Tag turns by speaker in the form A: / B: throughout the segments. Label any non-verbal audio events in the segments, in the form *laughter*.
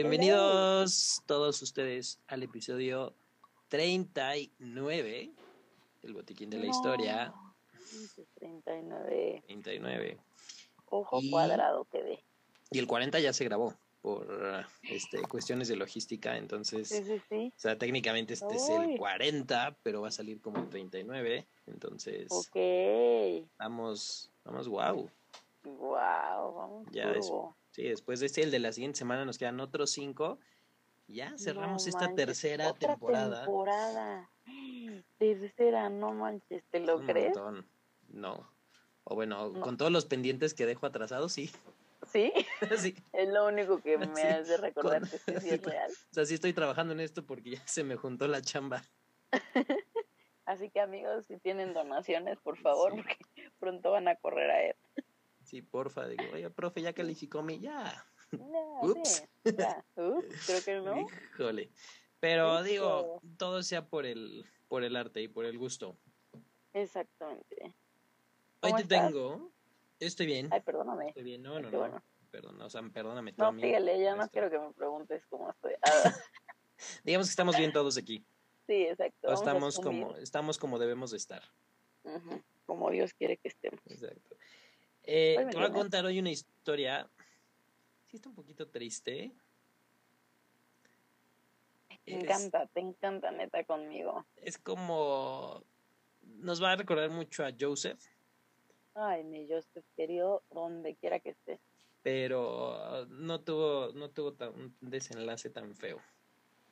A: Bienvenidos todos ustedes al episodio 39 del Botiquín de la Historia.
B: 39.
A: 39.
B: Ojo
A: Y-
B: cuadrado que ve.
A: Y el 40 ya se grabó por este, cuestiones de logística, entonces,
B: Sí, sí, sí.
A: o sea, técnicamente este es el
B: Uy.
A: 40, pero va a salir como el 39, entonces
B: Ok.
A: vamos, vamos, wow.
B: Wow, vamos.
A: Ya es-
B: turbo.
A: Sí, después de este, el de la siguiente semana, nos quedan otros cinco. Ya cerramos
B: No
A: esta
B: manches,
A: tercera
B: otra
A: temporada.
B: temporada. Tercera, no manches, ¿te lo
A: Un
B: crees?
A: montón. No. O bueno,
B: No.
A: con todos los pendientes que dejo atrasados, sí.
B: Sí, *laughs*
A: sí.
B: es lo único que me
A: Sí,
B: hace recordar
A: con-
B: que sí, es *laughs* real.
A: O sea, sí estoy trabajando en esto porque ya se me juntó la chamba. *laughs*
B: Así que amigos, si tienen donaciones, por favor, porque pronto van a correr a él.
A: Sí, porfa. Digo, oye, profe, ya calificó mi. Ya.
B: No,
A: Ups.
B: sí, ya. Ups, creo que no.
A: Híjole. Pero digo, todo sea por el, por el arte y por el gusto.
B: Exactamente.
A: Hoy
B: ¿Cómo
A: te
B: estás?
A: tengo. Estoy bien.
B: Ay, perdóname.
A: Estoy bien. No, no, no.
B: bueno.
A: Perdón, o sea, perdóname
B: No, síguele, ya más
A: Esto.
B: quiero que me preguntes cómo estoy. Ah, *laughs*
A: Digamos que estamos bien todos aquí.
B: sí, exacto.
A: O estamos como, estamos como debemos de estar.
B: Como Dios quiere que estemos.
A: Exacto. Eh, te voy a contar hoy una historia. Sí, está un poquito triste.
B: Te
A: Es-
B: encanta, te encanta neta conmigo.
A: Es como. Nos va a recordar mucho a Joseph,
B: Ay, mi Joseph querido, donde quiera que esté.
A: pero no tuvo, no tuvo tan- un desenlace tan feo.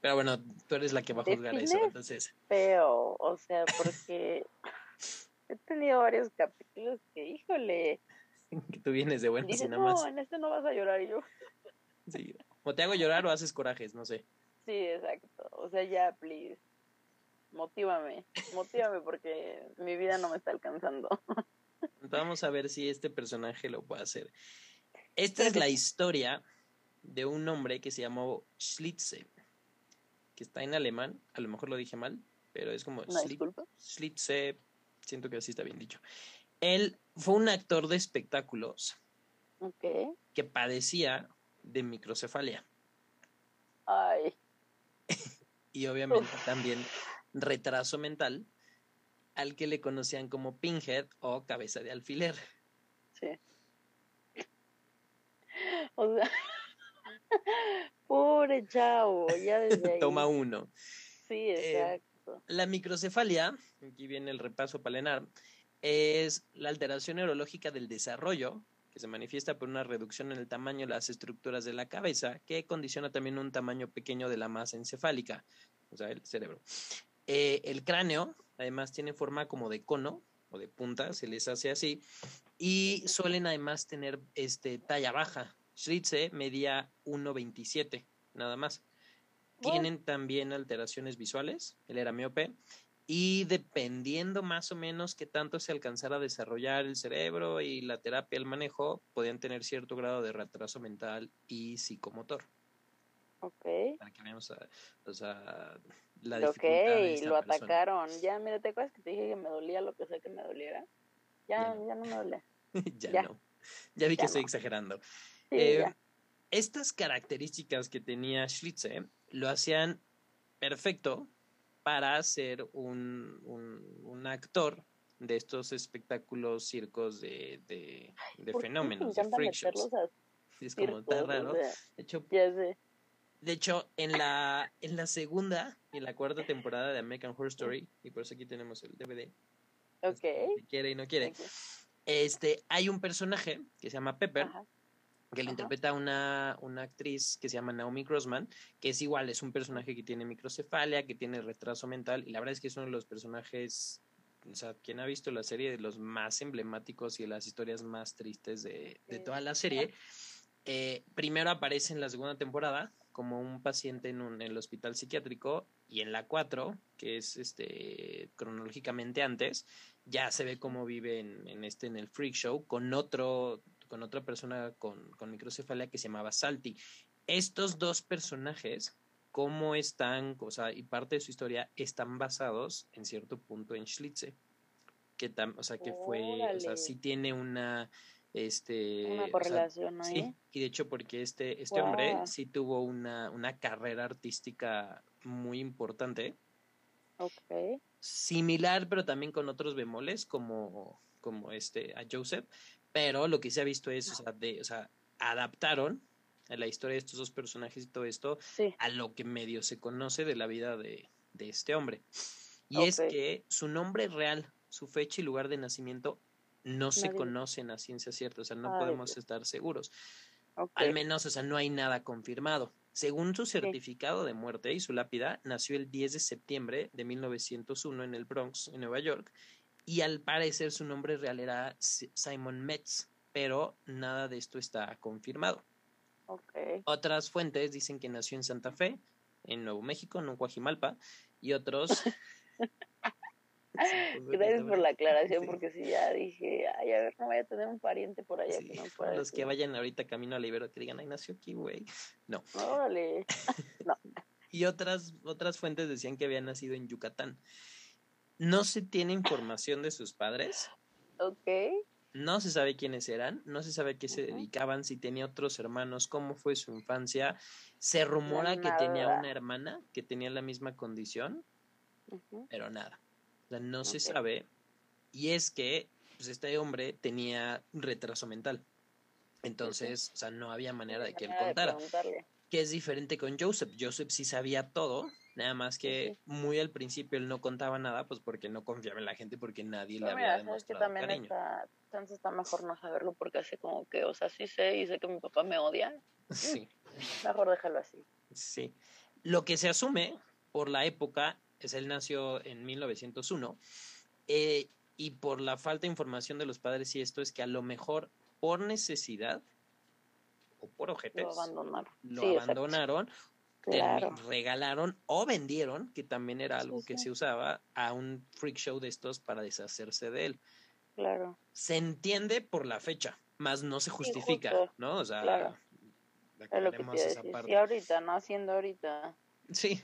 A: Pero bueno, tú eres la que va a juzgar eso, entonces.
B: Feo, o sea, porque *laughs* he tenido varios capítulos que, híjole, *laughs*
A: Que tú vienes de buenas y nada más.
B: no, en este no vas a llorar y yo. *laughs*
A: Sí. O te hago llorar o haces corajes, no sé.
B: Sí, exacto. O sea, ya, please. Motívame, motívame porque mi vida no me está alcanzando. *laughs*
A: Vamos a ver si este personaje lo puede hacer. Esta es la historia de un hombre que se llamó Schlitze, que está en alemán, a lo mejor lo dije mal, pero es como
B: disculpa.
A: Schlitze, siento que así está bien dicho. Él fue un actor de espectáculos que padecía de microcefalia
B: Ay, *laughs*
A: y obviamente también retraso mental, al que le conocían como pinhead o cabeza de alfiler.
B: sí. O sea, *laughs* pobre chavo, ya desde ahí.
A: Toma uno.
B: Sí,
A: Eh,
B: exacto.
A: La microcefalia, aquí viene el repaso palenar, es la alteración neurológica del desarrollo que se manifiesta por una reducción en el tamaño de las estructuras de la cabeza que condiciona también un tamaño pequeño de la masa encefálica, o sea, el cerebro. Eh, el cráneo, además, tiene forma como de cono o de punta, se les hace así, y suelen además tener este, talla baja. Schlitze medía 1,27, nada más. Tienen también alteraciones visuales, él era miope, y dependiendo más o menos qué tanto se alcanzara a desarrollar el cerebro y la terapia, el manejo, podían tener cierto grado de retraso mental y psicomotor.
B: Ok.
A: Para que veamos, a- o sea, la
B: Ok,
A: dificultad de esta
B: lo
A: persona.
B: atacaron. Ya, mira, ¿te acuerdas que te dije que me dolía lo que sea que me doliera?
A: Ya
B: Ya,
A: no.
B: ya no me duele. *laughs*
A: ya,
B: Ya.
A: no. Ya vi que
B: Ya
A: estoy
B: no.
A: exagerando.
B: Sí,
A: Eh, estas características que tenía Schlitze lo hacían perfecto para ser un, un, un actor de estos espectáculos, circos de, de, de
B: ¿Por qué
A: fenómenos, de freak shows. Es como tan?
B: O
A: raro.
B: sea,
A: De hecho,
B: ya sé.
A: de hecho en, la, en la segunda y en la cuarta temporada de American Horror Story, y por eso aquí tenemos el DVD,
B: Ok.
A: si quiere y no quiere, este, hay un personaje que se llama Pepper,
B: Ajá.
A: Que
B: Ajá.
A: interpreta una, una actriz que se llama Naomi Grossman, que es igual, es un personaje que tiene microcefalia, que tiene retraso mental, y la verdad es que es uno de los personajes, o sea, quien ha visto la serie de los más emblemáticos y de las historias más tristes de, de toda la serie. Eh, primero aparece en la segunda temporada como un paciente en, un, en el hospital psiquiátrico y en la 4, que es este cronológicamente antes, ya se ve cómo vive en, en este en el freak show con otro con otra persona con, con microcefalia que se llamaba Salty. Estos dos personajes, cómo están, o sea, y parte de su historia, están basados en cierto punto en Schlitze. Que tam, o sea, que fue, o sea, sí tiene una Este,
B: Una
A: o sea,
B: correlación ahí.
A: sí, y de hecho porque este, este hombre sí tuvo una, una carrera artística muy importante,
B: Ok.
A: similar pero también con otros bemoles como, como este a Joseph, pero lo que se ha visto es, o sea, de, o sea, adaptaron a la historia de estos dos personajes y todo esto
B: Sí.
A: a lo que medio se conoce de la vida de, de este hombre. Y es que su nombre real, su fecha y lugar de nacimiento no se conocen a ciencia cierta, o sea, no
B: Ay,
A: podemos estar seguros. Al menos, o sea, no hay nada confirmado. Según su certificado de muerte y su lápida, nació el 10 de septiembre de 1901 en el Bronx, en Nueva York, y al parecer su nombre real era Si- Simon Metz, pero nada de esto está confirmado.
B: Ok.
A: Otras fuentes dicen que nació en Santa Fe, en Nuevo México, no en Guajimalpa, y otros... *laughs* Pues,
B: Gracias por la aclaración,
A: Sí.
B: porque si ya dije, ay, a ver, no voy a tener un pariente por allá
A: Sí,
B: que no pueda
A: los que vayan ahorita camino a la Ibero que digan, ay, nació aquí, güey. No.
B: Órale. *laughs*
A: Y otras, otras fuentes decían que había nacido en Yucatán. No se tiene información de sus padres,
B: Ok.
A: no se sabe quiénes eran, no se sabe a qué se dedicaban, si tenía otros hermanos, cómo fue su infancia. Se rumora que tenía una hermana que tenía la misma condición, pero nada. O sea, no se sabe. Y es que pues, este hombre tenía un retraso mental. Entonces, o sea, no había manera de que él contara. que es diferente con Joseph. Joseph sí sabía todo, nada más que
B: Ujú.
A: muy al principio él no contaba nada, pues porque no confiaba en la gente, porque nadie le
B: Pero
A: había
B: mira, sabes que
A: demostrado
B: también
A: cariño.
B: está, chance está mejor no saberlo porque así como que, o sea, sí sé y sé que mi papá me odia, *laughs*
A: Sí,
B: mejor déjalo así.
A: sí. Lo que se asume por la época es él nació en 1901 eh, y por la falta de información de los padres y esto es que a lo mejor por necesidad o por ojetes
B: Lo abandonaron.
A: lo
B: sí,
A: abandonaron
B: Claro.
A: regalaron o vendieron, que también era algo
B: Sí,
A: que se usaba, a un freak show de estos para deshacerse de él.
B: Claro.
A: Se entiende por la fecha, más no se justifica. ¿no? O sea,
B: Claro. Es lo que
A: esa
B: decir.
A: parte.
B: Y ahorita, no haciendo ahorita.
A: Sí.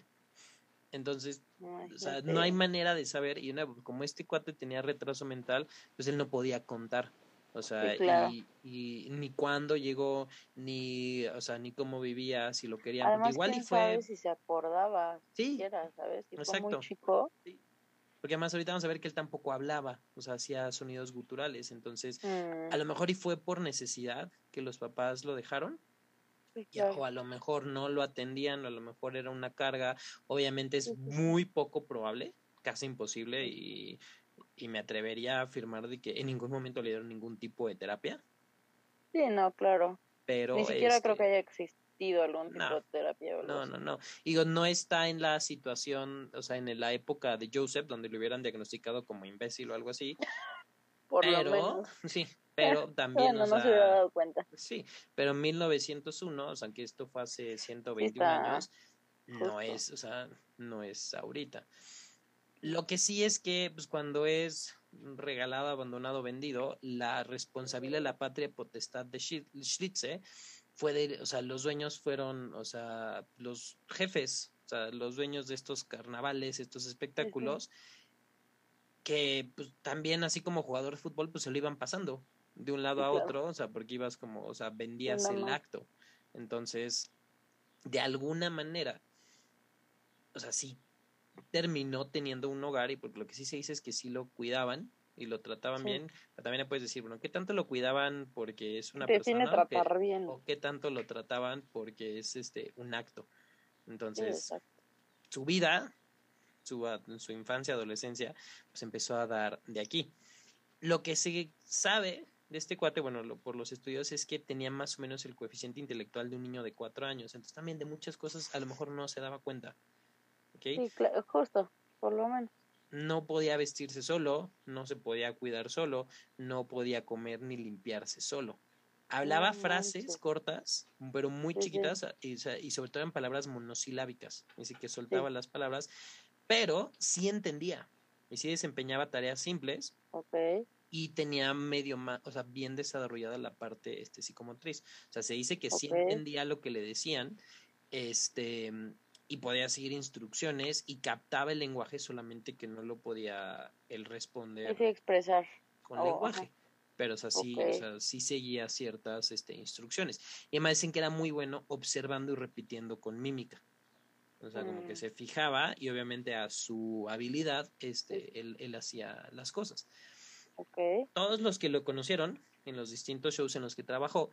A: Entonces, o sea, no hay manera de saber, y una- como este cuate tenía retraso mental, pues él no podía contar. O sea,
B: Sí, claro.
A: y, y ni cuándo llegó, ni, o sea, ni cómo vivía, si lo querían.
B: Además,
A: igual y fue.
B: sabe si se acordaba
A: Sí,
B: siquiera, ¿sabes? Si fue
A: exacto.
B: muy chico.
A: Porque además ahorita vamos a ver que él tampoco hablaba, o sea, hacía sonidos guturales, entonces
B: mm,
A: a lo mejor y fue por necesidad que los papás lo dejaron,
B: sí,
A: y o a lo mejor no lo atendían, o a lo mejor era una carga, obviamente es muy poco probable, casi imposible, y, y me atrevería a afirmar de que en ningún momento le dieron ningún tipo de terapia,
B: Sí, no, claro.
A: pero...
B: Ni siquiera creo
A: este,
B: que haya existido algún tipo de terapia. o algo
A: No, no, no. Digo, no está en la situación, o sea, en la época de Joseph, donde lo hubieran diagnosticado como imbécil o algo así, *laughs*
B: Por lo
A: pero,
B: menos. *laughs*
A: sí, pero *laughs* también,
B: Bueno,
A: o
B: no se hubiera
A: sea,
B: dado cuenta.
A: sí, pero en 1901, o sea, que esto fue hace 121
B: está
A: años, no es, o sea, no es ahorita. Lo que sí es que, pues, cuando es regalado, abandonado, vendido, la responsabilidad de la patria potestad de Schli- Schlitze fue de, o sea, los dueños fueron, o sea, los jefes, o sea, los dueños de estos carnavales, estos espectáculos, que pues también así como jugador de fútbol, pues se lo iban pasando de un lado
B: Sí,
A: a
B: claro.
A: otro, o sea, porque ibas como, o sea, vendías el acto. Entonces, de alguna manera, o sea, sí terminó teniendo un hogar y porque lo que sí se dice es que sí lo cuidaban y lo trataban
B: Sí.
A: bien, pero también le puedes decir, bueno, ¿qué tanto lo cuidaban porque es una
B: Define
A: persona? o qué-
B: tratar bien.
A: o qué tanto lo trataban porque es este un acto. Entonces, su vida, su, su infancia, adolescencia, pues empezó a dar de aquí. Lo que se sabe de este cuate, bueno, lo- por los estudios, es que tenía más o menos el coeficiente intelectual de un niño de cuatro años. Entonces también de muchas cosas a lo mejor no se daba cuenta.
B: Sí, cla- justo, por lo menos.
A: No podía vestirse solo, no se podía cuidar solo, no podía comer ni limpiarse solo. Hablaba
B: No
A: frases cortas, pero muy
B: Sí, sí.
A: chiquitas y, sobre todo en palabras monosilábicas. Así que soltaba las palabras, pero sí entendía y sí desempeñaba tareas simples y tenía medio más, o sea, bien desarrollada la parte este, psicomotriz. O sea, se dice que sí
B: Ok.
A: entendía lo que le decían, este, y podía seguir instrucciones y captaba el lenguaje, solamente que no lo podía él responder
B: sí, expresar.
A: con
B: Oh,
A: lenguaje.
B: ajá.
A: pero o sea, sí, o sea, sí seguía ciertas este, instrucciones. Y además dicen que era muy bueno observando y repitiendo con mímica. O sea, como que
B: Mm.
A: se fijaba y obviamente a su habilidad, este, él, él hacía las cosas. Todos los que lo conocieron en los distintos shows en los que trabajó,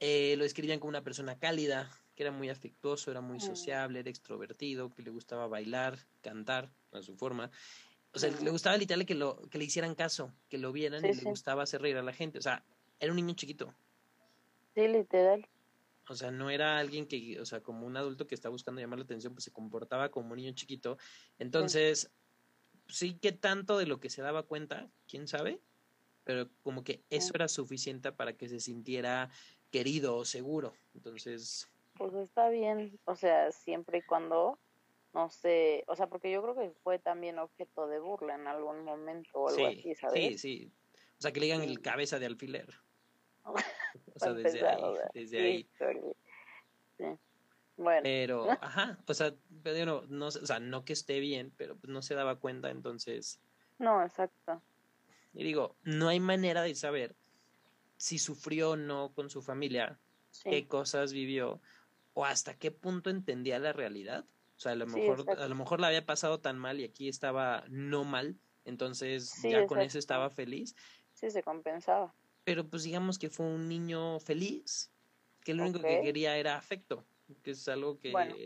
A: eh, lo describían como una persona cálida, que era muy afectuoso, era muy sociable, era extrovertido, que le gustaba bailar, cantar a su forma. O sea, le gustaba literal que, lo, que le hicieran caso, que lo vieran
B: Sí,
A: y
B: sí.
A: le gustaba hacer reír a la gente. O sea, era un niño chiquito.
B: Sí, literal.
A: O sea, no era alguien que, o sea, como un adulto que está buscando llamar la atención, pues se comportaba como un niño chiquito. Entonces, sí que tanto de lo que se daba cuenta, quién sabe, pero como que eso era suficiente para que se sintiera querido o seguro. Entonces,
B: Pues está bien, o sea, siempre y cuando, no sé, o sea, porque yo creo que fue también objeto de burla en algún momento o algo
A: sí,
B: así,
A: sí,
B: ¿sabes?
A: sí. O sea, que le digan el
B: Sí.
A: cabeza de alfiler. *laughs* O sea, desde ahí, desde
B: sí,
A: ahí.
B: Sí. Bueno,
A: Pero, *laughs* ajá, o sea, pero no, no, o sea, no que esté bien, pero pues no se daba cuenta, entonces,
B: no, exacto.
A: y digo, no hay manera de saber si sufrió o no con su familia, qué
B: Sí,
A: cosas vivió, o hasta qué punto entendía la realidad. O sea, a lo
B: Sí,
A: mejor, a lo mejor la había pasado tan mal y aquí estaba no mal, entonces
B: Sí,
A: ya con eso estaba feliz.
B: sí se compensaba.
A: Pero pues digamos que fue un niño feliz, que lo único que quería era afecto, que es algo que
B: Bueno.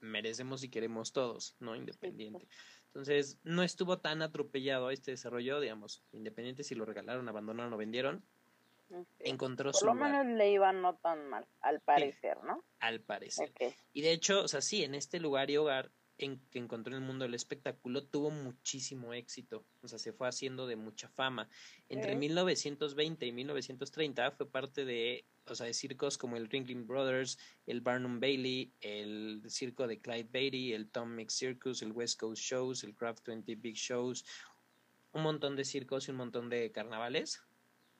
A: merecemos y queremos todos, ¿no? Independiente. Entonces, no estuvo tan atropellado este desarrollo, digamos, independiente si lo regalaron, abandonaron o vendieron. Encontró
B: Por
A: su
B: lo
A: lugar,
B: menos le iba no tan mal, al parecer, ¿no?
A: al parecer. Y de hecho, o sea, sí, en este lugar y hogar en que encontró en el mundo del espectáculo tuvo muchísimo éxito, o sea, se fue haciendo de mucha fama. Entre
B: Ok.
A: 1920 y 1930 fue parte de, o sea, de circos como el Ringling Brothers, el Barnum Bailey, el circo de Clyde Beatty, el Tom Mix Circus, el West Coast Shows, el Craft 20 Big Shows, un montón de circos y un montón de carnavales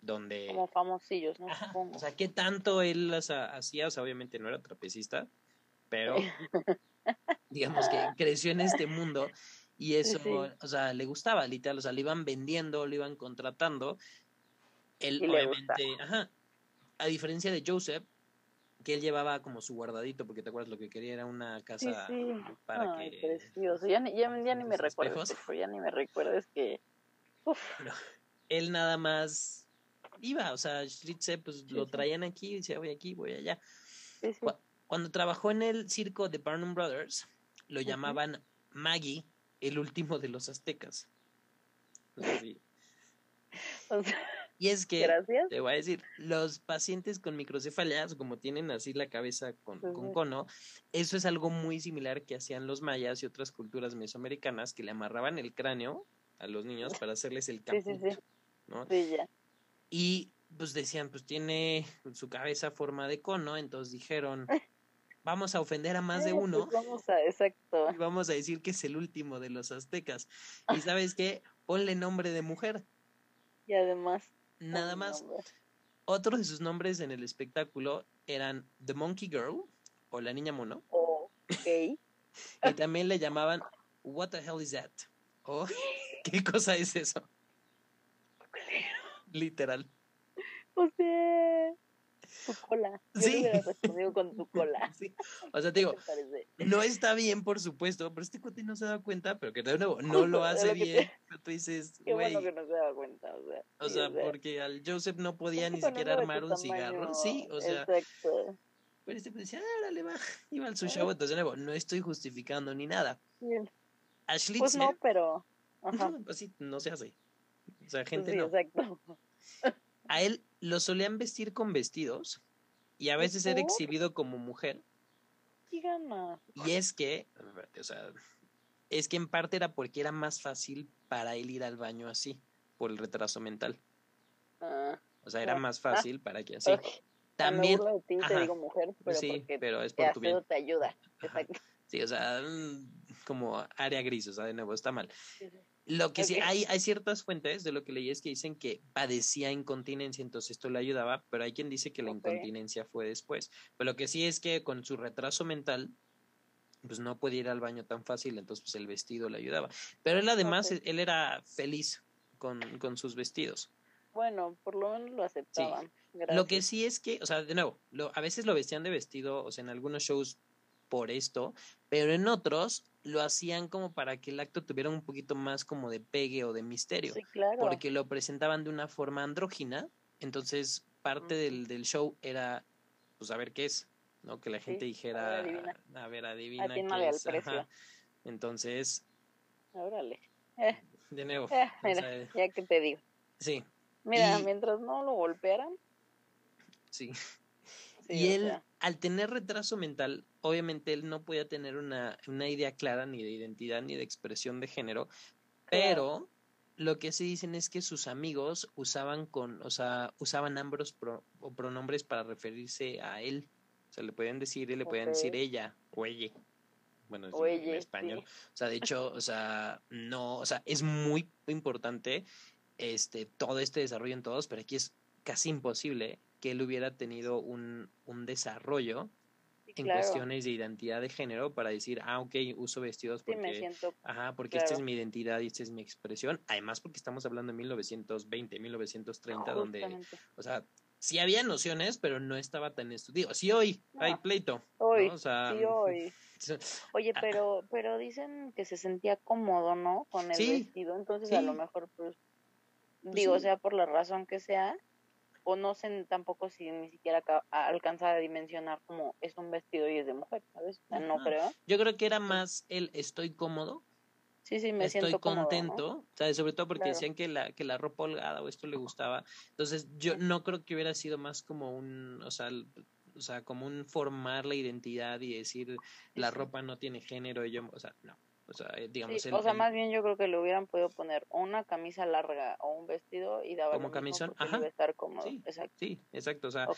A: donde
B: Como famosillos, ¿no?
A: Ajá,
B: Supongo.
A: O sea, ¿qué tanto él las ha- hacía? O sea, obviamente no era trapecista, pero *laughs* digamos que creció en este mundo y eso,
B: sí.
A: o sea, le gustaba, literal, o sea, le iban vendiendo, le iban contratando. Él,
B: Y
A: obviamente, ajá, a diferencia de Joseph, que él llevaba como su guardadito, porque te acuerdas lo que quería era una
B: Sí,
A: casa
B: sí.
A: para
B: Ay,
A: que...
B: precioso. Ya ni, ya, ya ni me. Pepo, ya ni me recuerdes que... Uf,
A: Él nada más iba, o sea, Schlittze, pues
B: Sí,
A: lo traían aquí, y decía, voy aquí, voy allá.
B: sí, sí.
A: Cu- Cuando trabajó en el circo de Barnum Brothers, lo llamaban Maggie, el último de los aztecas. *laughs* O sea, Y es que,
B: gracias.
A: te voy a decir, los pacientes con microcefalia, como tienen así la cabeza con, cono, eso es algo muy similar que hacían los mayas y otras culturas mesoamericanas, que le amarraban el cráneo a los niños para hacerles el
B: Sí,
A: caput,
B: sí, sí.
A: ¿no?
B: Sí, ya.
A: Y pues decían, pues tiene su cabeza forma de cono, entonces dijeron, *laughs* vamos a ofender a más de
B: Eh,
A: uno
B: pues vamos a, exacto.
A: y vamos a decir que es el último de los aztecas. Y sabes qué, ponle nombre de mujer,
B: Y además...
A: nada más.
B: no, hombre.
A: Otros de sus nombres en el espectáculo eran The Monkey Girl o la niña mono,
B: Ok. *laughs*
A: y también le llamaban What the hell is that? O *laughs* ¿qué cosa es eso? Literal.
B: O sea, tu cola. Yo
A: Sí.
B: respondido con tu cola. *laughs*
A: Sí. O sea, te digo,
B: ¿Qué te
A: no está bien, por supuesto, pero este cuate no se da cuenta, pero que de nuevo no lo hace
B: lo te-
A: bien. Pero tú dices,
B: Qué bueno que no se daba cuenta, o sea.
A: o sea, porque al Joseph no podía
B: es
A: ni siquiera armar un cigarro. Sí, o sea,
B: Exacto.
A: pero este pues decía, ah, órale, va, *laughs* iba al su show, entonces de nuevo, no estoy justificando ni nada.
B: Bien.
A: Ashley
B: Pues no, pero. Ajá.
A: no, así no se hace. O sea, gente
B: sí,
A: no.
B: exacto.
A: A él lo solían vestir con vestidos y a veces era exhibido como mujer. Y es que, o sea, es que en parte era porque era más fácil para él ir al baño así, por el retraso mental.
B: Ah,
A: O sea, era
B: Ah,
A: más
B: ah,
A: fácil para que así. También,
B: Me de ti, te digo mujer, pero
A: sí,
B: porque
A: pero es
B: te
A: por tu bien.
B: te ayuda.
A: Sí, o sea, mm, como área gris, o sea, de nuevo, está mal.
B: Sí, sí.
A: Lo que sí, hay, hay ciertas fuentes de lo que leí es que dicen que padecía incontinencia, entonces esto le ayudaba, pero hay quien dice que la incontinencia fue después. Pero lo que sí es que con su retraso mental, pues no podía ir al baño tan fácil, entonces pues el vestido le ayudaba. Pero él además, él era feliz con, con sus vestidos.
B: Bueno, por lo menos lo aceptaban.
A: Lo que sí es que, o sea, de nuevo, lo, a veces lo vestían de vestido, o sea, en algunos shows por esto, pero en otros lo hacían como para que el acto tuviera un poquito más como de pegue o de misterio.
B: Sí, claro.
A: Porque lo presentaban de una forma andrógina, entonces parte del, del show era, pues, a ver qué es, ¿no? Que la gente dijera, a ver, adivina, qué es. Entonces...
B: Órale. *laughs*
A: De nuevo. *laughs*
B: Eh, mira, ya que te digo.
A: Sí.
B: Mira, mientras no lo golpearan.
A: Sí. y él, al tener retraso mental, obviamente él no podía tener una, una, idea clara ni de identidad ni de expresión de género, pero lo que se dicen es que sus amigos usaban con, o sea, usaban ambos o pronombres para referirse a él. O sea, le pueden decir, le pueden decir ella o ella. Bueno, es en español. O sea, de hecho, o sea, no, o sea, es muy importante este todo este desarrollo en todos, pero aquí es casi imposible que él hubiera tenido un, un desarrollo en cuestiones de identidad de género para decir, ah, ok, uso vestidos porque, ajá, porque esta es mi identidad y esta es mi expresión. Además, porque estamos hablando de 1920, 1930, donde, o sea, sí había nociones, pero no estaba tan estudiado. Sí, hoy hay pleito.
B: Hoy, sí, hoy. *laughs* Oye, ah, pero, pero dicen que se sentía cómodo, ¿no? Con el vestido, entonces a lo mejor, pues, pues digo, sea por la razón que sea, o no sé tampoco si ni siquiera alcanza a dimensionar como es un vestido y es de mujer, ¿sabes? no creo.
A: Yo creo que era más el estoy cómodo.
B: Sí, sí, me
A: estoy
B: siento
A: contento, sobre todo porque decían que la que la ropa holgada o esto le gustaba. Entonces, yo no creo que hubiera sido más como un, o sea, o sea, como un formar la identidad y decir la ropa no tiene género y yo, o sea, no. O sea, eh, digamos.
B: o sea, más bien yo creo que le hubieran podido poner una camisa larga o un vestido y daba.
A: Como camisón, ajá.
B: estar cómodo.
A: Sí,
B: exacto.
A: Sí, exacto. O sea,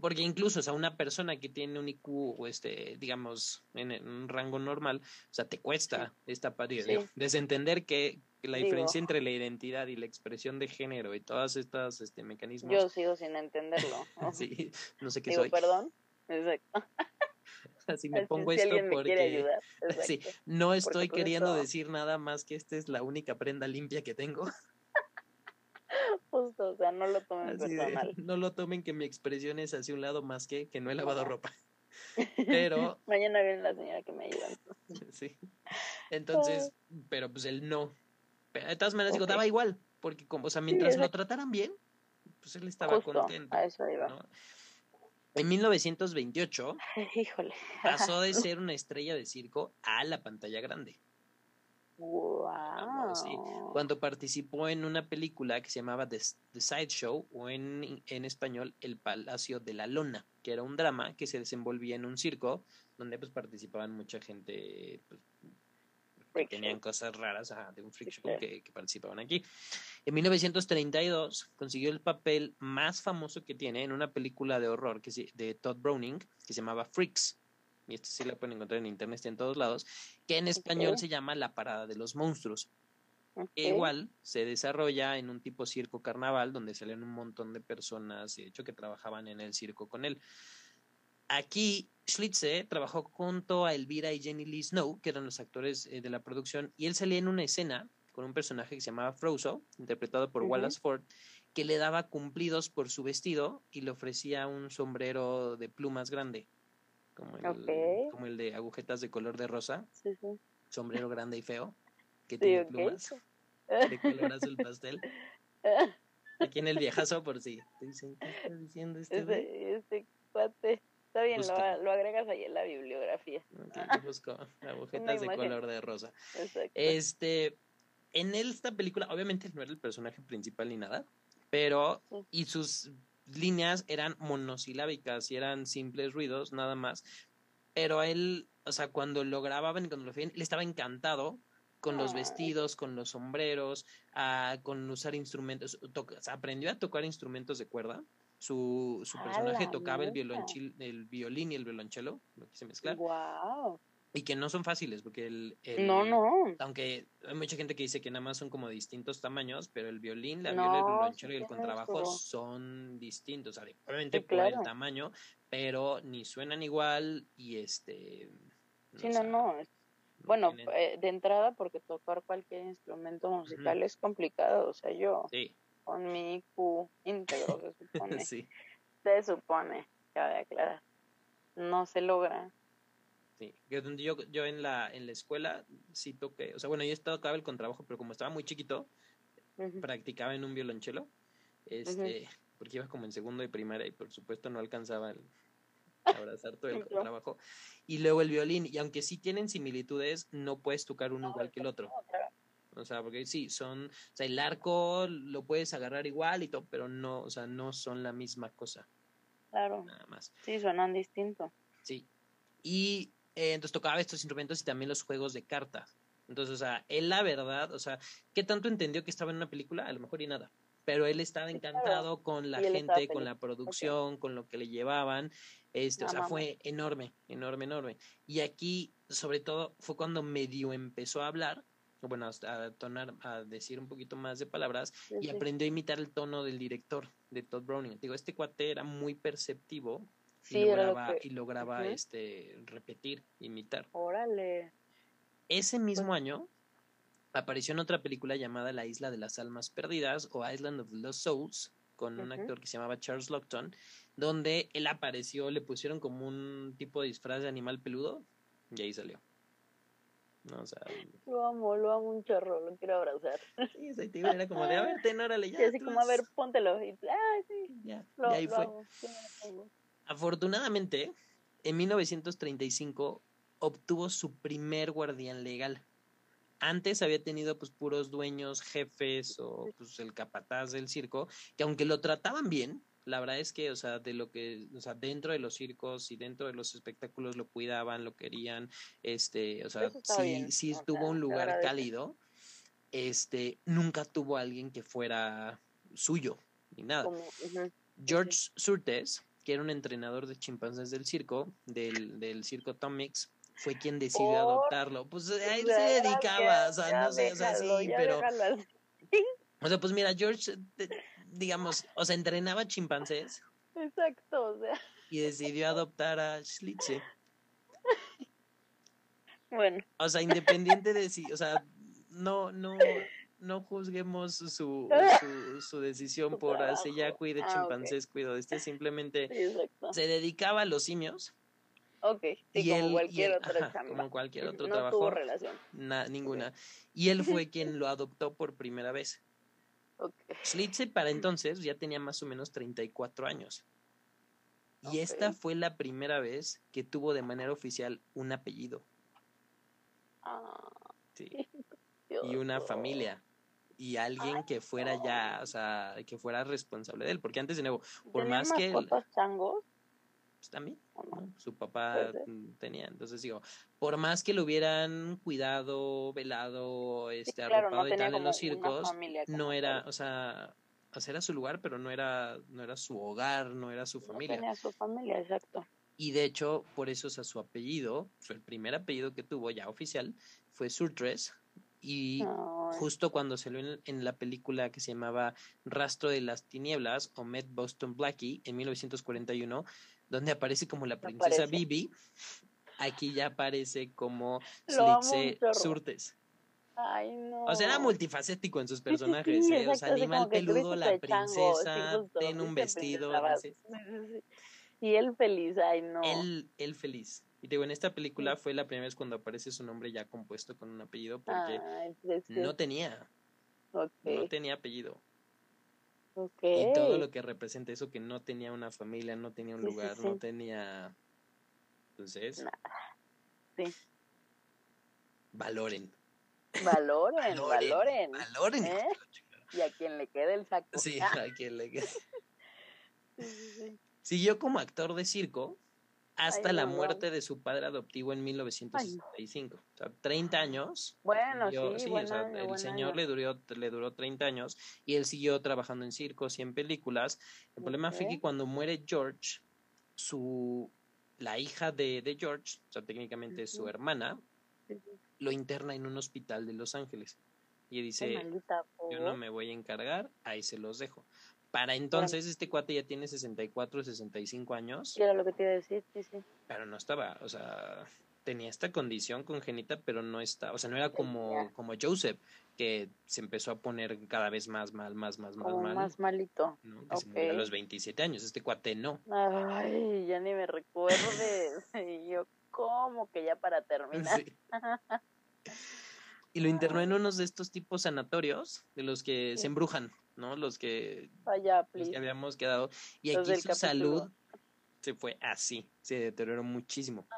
A: porque incluso, o sea, una persona que tiene un IQ, o este, digamos, en, un rango normal, o sea, te cuesta esta parte de desentender que, la diferencia entre la identidad y la expresión de género y todas estas este, mecanismos.
B: Yo sigo sin entenderlo. *laughs*
A: sí, no sé qué
B: Digo,
A: soy.
B: perdón. Exacto.
A: Si me pongo esto porque *laughs* sí, no estoy queriendo decir nada más que esta es la única prenda limpia que tengo. *laughs*
B: Justo, o sea, no lo tomen personal.
A: no lo tomen que mi expresión es hacia un lado más que que no he lavado ropa. *laughs* Pero
B: mañana viene la señora que me ayuda.
A: sí. Entonces, pero pues él no. Pero de todas maneras digo, daba igual, porque como, o sea, mientras lo trataran bien, pues él estaba contento.
B: A eso iba.
A: En 1928 *laughs*
B: Híjole.
A: pasó de *laughs* ser una estrella de circo a la pantalla grande.
B: Wow.
A: Cuando participó en una película que se llamaba The, Side Show o en, en, español El Palacio de la Lona, que era un drama que se desenvolvía en un circo donde pues participaban mucha gente pues, que tenían cosas raras de un freak show que, participaban aquí. En 1932 consiguió el papel más famoso que tiene en una película de horror que de Todd Browning que se llamaba Freaks. Y este sí la pueden encontrar en internet, está en todos lados, que en español se llama La Parada de los Monstruos. igual se desarrolla en un tipo circo carnaval donde salen un montón de personas, de hecho, que trabajaban en el circo con él. Aquí Schlitze trabajó junto a Elvira y Jenny Lee Snow, que eran los actores eh, de la producción, y él salía en una escena con un personaje que se llamaba Frozo, interpretado por Wallace Ford, que le daba cumplidos por su vestido y le ofrecía un sombrero de plumas grande, como el, como el de agujetas de color de rosa, sombrero grande y feo, que tiene plumas de color azul pastel. *laughs* Aquí en el viejazo, por si te dicen, ¿qué está diciendo este?
B: Este, este cuate. Está bien, lo, lo, agregas ahí en la bibliografía.
A: Okay, busco *laughs* agujetas de color de rosa. Exacto. Este, en esta película, obviamente no era el personaje principal ni nada, pero, y sus líneas eran monosilábicas y eran simples ruidos, nada más. Pero a él, o sea, cuando lo grababan y cuando lo hacían, él estaba encantado con los vestidos, con los sombreros, ah, con usar instrumentos. aprendió a tocar instrumentos de cuerda su, su personaje tocaba el, violon, el violín y el violonchelo, lo quise mezclar.
B: Wow.
A: Y que no son fáciles, porque el,
B: No, no.
A: Aunque hay mucha gente que dice que nada más son como distintos tamaños, pero el violín, la viola, el violonchelo y el contrabajo son distintos. obviamente por el tamaño, pero ni suenan igual y este...
B: sí, no, no. Bueno, eh, de entrada, porque tocar cualquier instrumento musical es complicado, o sea, yo...
A: Sí
B: con mi IQ íntegro, se supone. *laughs* sí. Se supone, cabe aclarar. No se logra.
A: Sí, yo, yo en la, en la escuela sí toqué, o sea, bueno, yo he estado acá con trabajo, pero como estaba muy chiquito, practicaba en un violonchelo, este, porque iba como en segundo de primaria y por supuesto no alcanzaba el, abrazar todo el *laughs* trabajo. Y luego el violín, y aunque sí tienen similitudes, no puedes tocar uno igual que el otro. O sea, porque sí, son, o sea, el arco lo puedes agarrar igual y todo, pero no, o sea, no son la misma cosa.
B: Claro. Nada más. Sí, suenan distinto.
A: Sí. Y eh, entonces tocaba estos instrumentos y también los juegos de cartas. Entonces, o sea, él la verdad, o sea, ¿qué tanto entendió que estaba en una película? A lo mejor y nada. Pero él estaba encantado con la gente, con la producción, con lo que le llevaban. Este, o sea, fue enorme, enorme, enorme. Y aquí, sobre todo, fue cuando medio empezó a hablar, bueno, a, tonar, a decir un poquito más de palabras y aprendió a imitar el tono del director de Todd Browning. Digo, este cuate era muy perceptivo y lograba, y lograba este, repetir, imitar.
B: Órale.
A: Ese mismo pues año apareció en otra película llamada La Isla de las Almas Perdidas o Island of the Lost Souls con un actor que se llamaba Charles Lockton, donde él apareció, le pusieron como un tipo de disfraz de animal peludo y ahí salió. No, o sea,
B: lo amo, lo amo un chorro, lo quiero abrazar.
A: Sí, ese tío era como de, a ver, ten, órale, ya.
B: Sí, así como, a ver, póntelo. Y, ah, sí.
A: Ya, y ahí fue. Afortunadamente, en 1935 obtuvo su primer guardián legal. Antes había tenido pues puros dueños, jefes o pues el capataz del circo, que aunque lo trataban bien, la verdad es que, o sea, de lo que, o sea, dentro de los circos y dentro de los espectáculos lo cuidaban, lo querían, este, o sea, sí, sí tuvo un lugar cálido, este, nunca tuvo alguien que fuera suyo, ni nada. George Surtes, que era un entrenador de chimpancés del circo, del, del circo Tom Mix, fue quien decidió adoptarlo. Pues a él se dedicaba, o sea, no sé, o sea, sí, pero... O sea, pues mira, George, digamos, o sea, entrenaba chimpancés.
B: Exacto, o sea.
A: Y decidió adoptar a Schlitze.
B: Bueno.
A: O sea, independiente de si, o sea, no, no, no juzguemos su, su, decisión por hacer ya cuide ah, chimpancés, cuido de este, simplemente se dedicaba a los simios.
B: Ok, y como, cualquier otro
A: como cualquier otro trabajo.
B: Tuvo relación.
A: ninguna. Y él fue *laughs* quien lo adoptó por primera vez.
B: Okay.
A: Para entonces ya tenía más o menos 34 años. Y esta fue la primera vez que tuvo de manera oficial un apellido.
B: Ah,
A: sí. *laughs* y una familia y alguien que fuera ya, o sea, que fuera responsable de él, porque antes de nuevo, por más que...
B: changos?
A: Pues también, su papá tenía, entonces digo, por más que lo hubieran cuidado, velado, este, arropado y tal en los circos, no era, o sea, era su lugar, pero no era, no era su hogar, no era su familia.
B: No tenía su familia, exacto.
A: Y de hecho, por eso, o sea, su apellido, fue el primer apellido que tuvo ya oficial, fue Surtres, y justo cuando salió en, la película que se llamaba Rastro de las Tinieblas o Met Boston Blackie en 1941, donde aparece como la princesa Bibi, aquí ya aparece como Slitze Surtes.
B: Ay, no.
A: O sea, era multifacético en sus personajes. ¿eh? o sea, animal peludo, la princesa, en un vestido.
B: Y él feliz, ay, no.
A: Él, él feliz. Y digo, en esta película fue la primera vez cuando aparece su nombre ya compuesto con un apellido porque no tenía. No tenía apellido. Y todo lo que representa eso que no tenía una familia, no tenía un lugar, no tenía... Entonces...
B: Sí.
A: Valoren.
B: Valoren, valoren.
A: Valoren. ¿eh?
B: Y a quien le quede el saco.
A: Sí, *laughs* a quien le quede. Siguió como actor de circo hasta la muerte de su padre adoptivo en 1965. O sea, 30 años.
B: Bueno, sí,
A: o sea, el señor le duró, le duró 30 años y él siguió trabajando en circos y en películas. El problema fue que cuando muere George, su, la hija de, de George, o sea, técnicamente su hermana, lo interna en un hospital de Los Ángeles. Y dice, yo no me voy a encargar, ahí se los dejo. Para entonces, este cuate ya tiene 64, 65 años.
B: Y era lo que te iba a decir, sí, sí.
A: Pero no estaba, o sea, tenía esta condición congénita, pero no está, o sea, no era como, como Joseph, que se empezó a poner cada vez más mal, más, más, más mal.
B: Más malito.
A: ¿no? Que se murió a los 27 años, este cuate no.
B: Ay, ya ni me recuerdes. *laughs* y yo, ¿cómo que ya para terminar? *laughs*
A: y lo internó en unos de estos tipos sanatorios, de los que se embrujan, ¿no? Los que, los que habíamos quedado. Y aquí su salud se fue así, se deterioró muchísimo.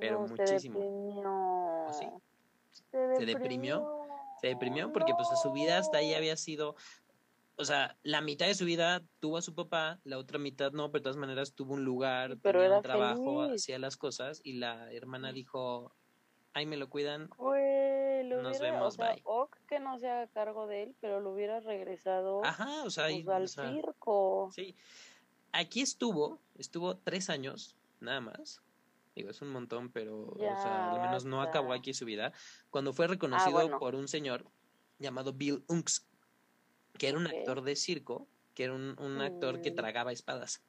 A: pero muchísimo.
B: ¿Ah,
A: se deprimió. Se, deprimió. Se deprimió porque pues su vida hasta ahí había sido o sea, la mitad de su vida tuvo a su papá, la otra mitad no, pero de todas maneras tuvo un lugar, pero tenía un trabajo, hacía las cosas y la hermana dijo, ay, me lo cuidan, nos vemos,
B: bye. Que no se haga cargo de él, pero lo hubiera regresado
A: Ajá, o sea,
B: pues, al circo.
A: Sí, aquí estuvo, estuvo tres años, nada más. Digo, es un montón, pero, o sea, al menos no acabó aquí su vida. Cuando fue reconocido ah, por un señor llamado Bill Unks, que era un actor de circo, que era un, un actor que mm. tragaba espadas.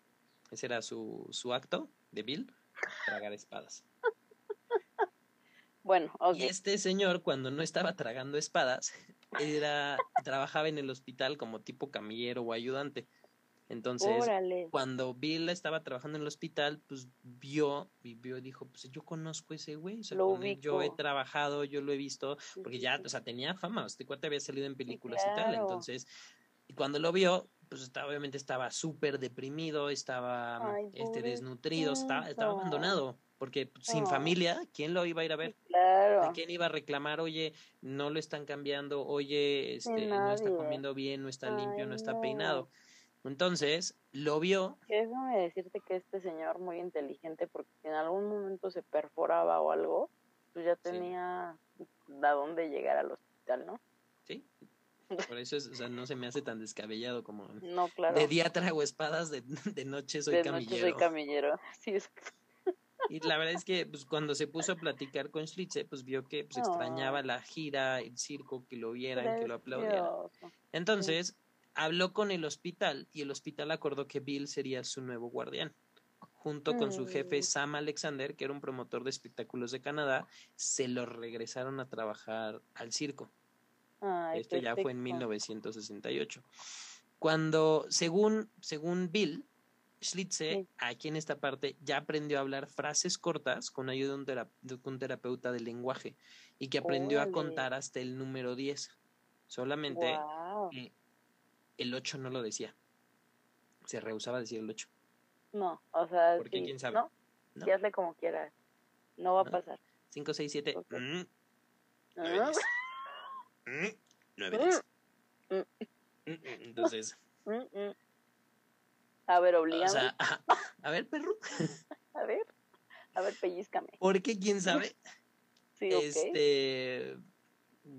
A: Ese era su, su acto de Bill, tragar espadas.
B: Bueno,
A: Y este señor, cuando no estaba tragando espadas, *laughs* era, trabajaba en el hospital como tipo camillero o ayudante. Entonces, cuando Bill estaba trabajando en el hospital, pues vio, vio y dijo, pues yo conozco a ese güey, yo he trabajado, yo lo he visto, porque ya, o sea, tenía fama, este cuate había salido en películas y tal, entonces, y cuando lo vio, pues estaba, obviamente estaba súper deprimido, estaba este desnutrido, estaba, estaba abandonado, porque sin familia, ¿quién lo iba a ir a ver?
B: Claro.
A: ¿Quién iba a reclamar, oye, no lo están cambiando, oye, este, no está comiendo bien, no está limpio, no está peinado? Entonces, lo vio.
B: Déjame decirte que este señor muy inteligente, porque si en algún momento se perforaba o algo, pues ya tenía a dónde llegar al hospital, ¿no?
A: Sí. Por eso es, o sea, no se me hace tan descabellado como
B: no, claro.
A: de día trago espadas, de, de noche soy
B: de
A: camillero.
B: Noche soy camillero, *laughs* sí, exacto.
A: Y la verdad es que pues, cuando se puso a platicar con Schlitze, pues vio que pues, extrañaba la gira, el circo, que lo vieran, que lo aplaudieran. Entonces, habló con el hospital y el hospital acordó que Bill sería su nuevo guardián. Junto con su jefe mm. Sam Alexander, que era un promotor de espectáculos de Canadá, se lo regresaron a trabajar al circo. Esto ya fue en 1968. Cuando, según, según Bill, Schlitze, aquí en esta parte, ya aprendió a hablar frases cortas con ayuda de un, terapeuta de lenguaje y que aprendió a contar hasta el número 10. Solamente el 8 no lo decía. Se rehusaba a decir el 8.
B: No, o sea.
A: Porque quién sabe.
B: No, ¿No? hazle como quieras. No va a pasar.
A: 5, 6, 7. 9, 10. 9, 10. Entonces. *laughs*
B: A ver, oblígame. O
A: sea, a, ver, perro. *laughs*
B: a ver. A ver, pellizcame.
A: ¿Por qué? ¿Quién sabe? *laughs*
B: Sí,
A: este.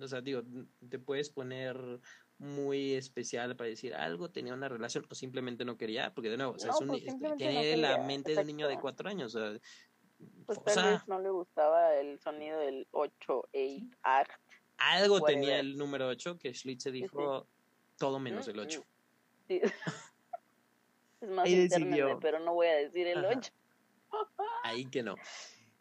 A: O sea, digo, te puedes poner muy especial para decir algo, tenía una relación o simplemente no quería, porque de nuevo, o sea, es un, pues tiene la mente de un niño de cuatro años. O sea,
B: pues tal vez no le gustaba el sonido del 8, 8, art.
A: Algo tenía el número 8 que Schlitz dijo todo menos el 8.
B: Sí. *laughs* es más internet, pero no voy a decir el 8. *laughs*
A: Ahí que no.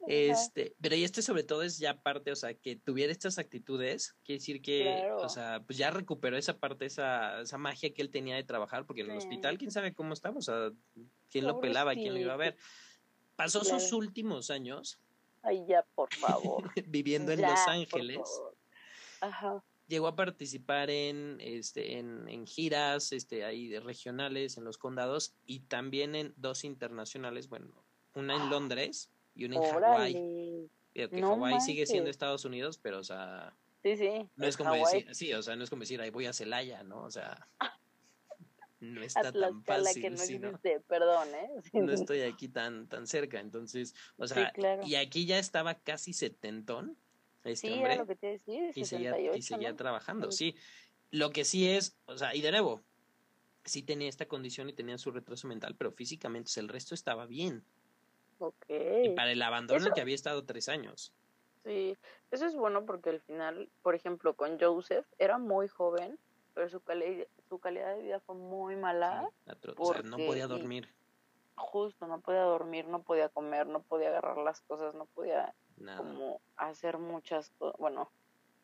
A: Este, pero y esto sobre todo es ya parte, o sea, que tuviera estas actitudes, quiere decir que, o sea, pues ya recuperó esa parte, esa, esa magia que él tenía de trabajar, porque en el hospital, quién sabe cómo estaba, o sea, quién lo pelaba, quién lo iba a ver. Pasó sus últimos años.
B: Ay, ya, por favor. *laughs*
A: viviendo en Los Ángeles. Ajá. Llegó a participar en, este, en, en giras, este, ahí regionales en los condados y también en dos internacionales, bueno, una en Londres y una en Hawái. Que Hawái sigue siendo Estados Unidos, pero o sea.
B: Sí, sí.
A: No es como decir, sí, o sea, no es como decir, ahí voy a Celaya, ¿no? O sea. *laughs* No está tan fácil.
B: Que no existe, perdón, ¿eh? *laughs*
A: No estoy aquí tan, tan cerca, entonces, o sea, y aquí ya estaba casi setentón. Este
B: sí,
A: hombre,
B: era lo que te decía,
A: y seguía, y seguía trabajando, sí. Lo que sí es, o sea, y de nuevo, sí tenía esta condición y tenía su retraso mental, pero físicamente, o sea, el resto estaba bien.
B: Okay.
A: Y para el abandono que había estado tres años.
B: Sí, eso es bueno porque al final, por ejemplo, con Joseph era muy joven, pero su, cali su calidad de vida fue muy mala.
A: o sea, no podía dormir.
B: Justo, no podía dormir, no podía comer, no podía agarrar las cosas, no podía como hacer muchas cosas, bueno,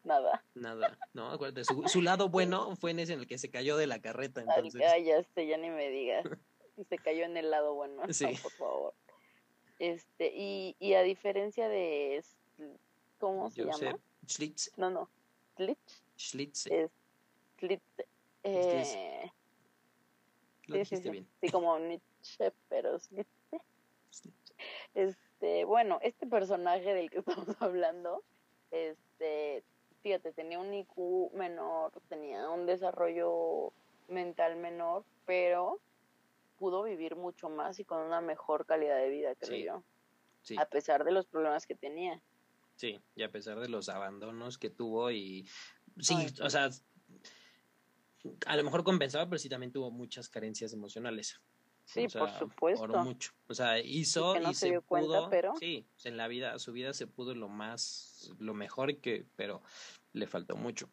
B: nada.
A: Nada, no, acuérdate, su, lado bueno fue en ese en el que se cayó de la carreta, entonces.
B: Ay, ya, este, ya ni me digas, *laughs* se cayó en el lado bueno, sí. *laughs* por favor. Este, y, y a diferencia de, ¿cómo se llama?
A: Schlitz.
B: No, no, Schlitz.
A: Schlitz.
B: Es, Schlitz. Eh,
A: Lo dijiste bien.
B: Sí, como Nietzsche, pero Schlitz. Este, bueno, este personaje del que *laughs* estamos hablando, este, fíjate, tenía un IQ menor, tenía un desarrollo mental menor, pero pudo vivir mucho más y con una mejor calidad de vida, creo yo. A pesar de los problemas que tenía.
A: Sí, y a pesar de los abandonos que tuvo y sí, o sea, a lo mejor compensaba, pero sí también tuvo muchas carencias emocionales.
B: Sí, por supuesto.
A: Mucho. O sea, hizo y, se, pudo. pero... Sí, en la vida, su vida se pudo lo más, lo mejor que, pero le faltó mucho.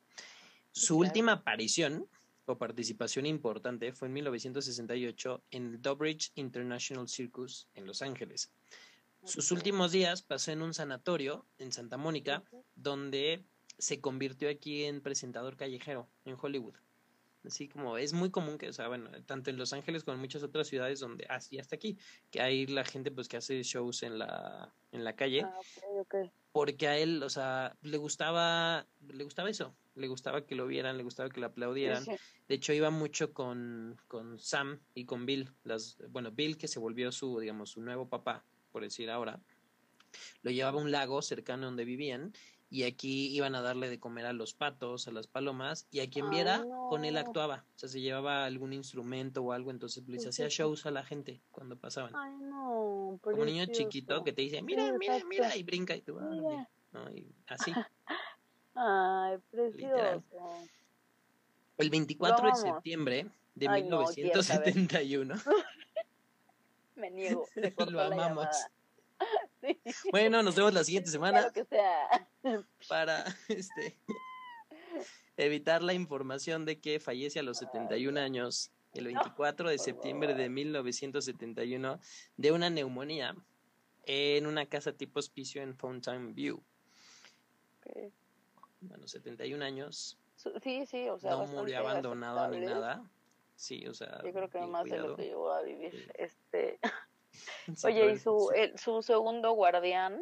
A: Su última aparición o participación importante fue en 1968 en el Dobridge International Circus en Los Ángeles. Sus últimos días pasó en un sanatorio en Santa Mónica, donde se convirtió aquí en presentador callejero en Hollywood. Así como es muy común que, o sea, bueno, tanto en Los Ángeles como en muchas otras ciudades donde, así hasta aquí, que hay la gente pues que hace shows en la, en la calle.
B: Ah, okay,
A: Porque a él, o sea, le gustaba, le gustaba eso, le gustaba que lo vieran, le gustaba que lo aplaudieran. De hecho, iba mucho con, con Sam y con Bill, las, bueno, Bill que se volvió su, digamos, su nuevo papá, por decir ahora, lo llevaba a un lago cercano donde vivían y aquí iban a darle de comer a los patos, a las palomas, y a quien viera, con él actuaba. O sea, se llevaba algún instrumento o algo, entonces les hacía shows a la gente cuando pasaban.
B: Ay, no.
A: Como un niño chiquito que te dice, mira, mira, mira, y brinca, y tú, ah, ¿no? y así. *laughs*
B: Ay, precioso.
A: El 24 de septiembre de 1971. *laughs*
B: Me niego. *laughs*
A: Lo amamos. Bueno, nos vemos la siguiente semana.
B: que sea.
A: Para *laughs* este evitar la información de que fallece a los 71 años el 24 de septiembre de 1971 de una neumonía en una casa tipo hospicio en Fountain View. Bueno, 71 años.
B: Sí, sí, o sea,
A: no murió abandonado ni nada. Sí, o sea,
B: yo creo que más de lo que llevó a vivir. Este *laughs* Oye, ¿y su, su segundo guardián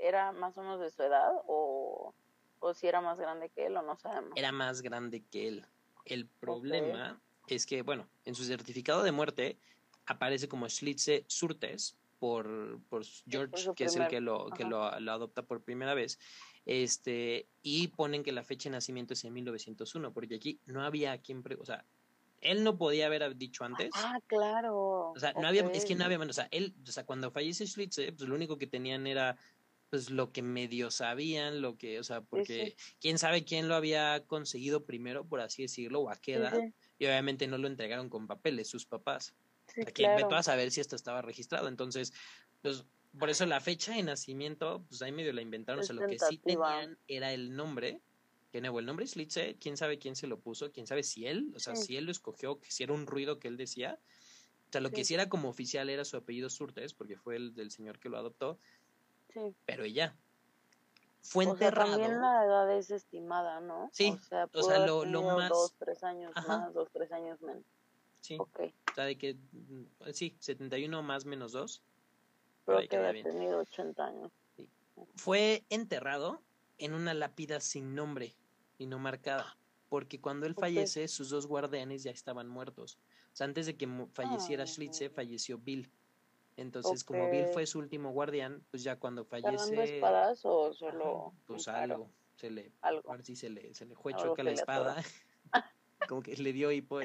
B: era más o menos de su edad o, o si era más grande que él o no sabemos?
A: Era más grande que él. El problema es que, bueno, en su certificado de muerte aparece como Schlitze Surtes por, por George, que es el que, lo, que lo, adopta por primera vez. Este, y ponen que la fecha de nacimiento es en 1901, porque aquí no había quien, o sea, él no podía haber dicho antes.
B: Ah, claro.
A: O sea, no había, es que no había, o sea, él, o sea, cuando fallece Schlitze, pues lo único que tenían era pues lo que medio sabían, lo que, o sea, porque quién sabe quién lo había conseguido primero, por así decirlo, o a qué edad, y obviamente no lo entregaron con papeles sus papás. A quién claro. a saber si esto estaba registrado. Entonces, pues por eso la fecha de nacimiento, pues ahí medio la inventaron, o sea, lo que sí tenían era el nombre que nuevo el nombre es Litze, quién sabe quién se lo puso, quién sabe si él, o sea, si él lo escogió, que si era un ruido que él decía. O sea, lo que sí era como oficial era su apellido Surtes, porque fue el del señor que lo adoptó. Sí. Pero ella fue o enterrado.
B: Sea, también la edad es estimada, ¿no?
A: Sí. O sea, o sea lo, lo, más.
B: Dos, tres años más, dos, tres años menos.
A: Sí. O sea, de que. Mm, sí, 71 más menos 2.
B: Creo que había tenido 80 años.
A: Sí. Fue enterrado en una lápida sin nombre y no marcada, porque cuando él fallece, sus dos guardianes ya estaban muertos. O sea, antes de que falleciera Schlitze, falleció Bill. Entonces, como Bill fue su último guardián, pues ya cuando fallece...
B: espadas o solo...?
A: pues algo, se le... Algo. A ver si se le, se le fue choca la espada. *laughs* *laughs* como que le dio hipo.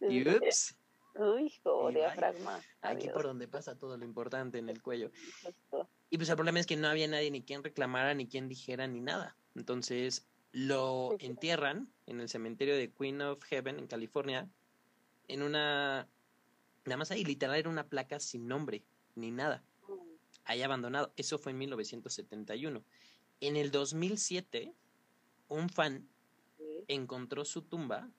A: Y ups...
B: Uy, hijo, diafragma.
A: Aquí por donde pasa todo lo importante en el cuello. Y pues el problema es que no había nadie ni quien reclamara, ni quien dijera, ni nada. Entonces lo entierran en el cementerio de Queen of Heaven en California, en una... Nada más ahí, literal, era una placa sin nombre, ni nada. Ahí abandonado. Eso fue en 1971. En el 2007, un fan encontró su tumba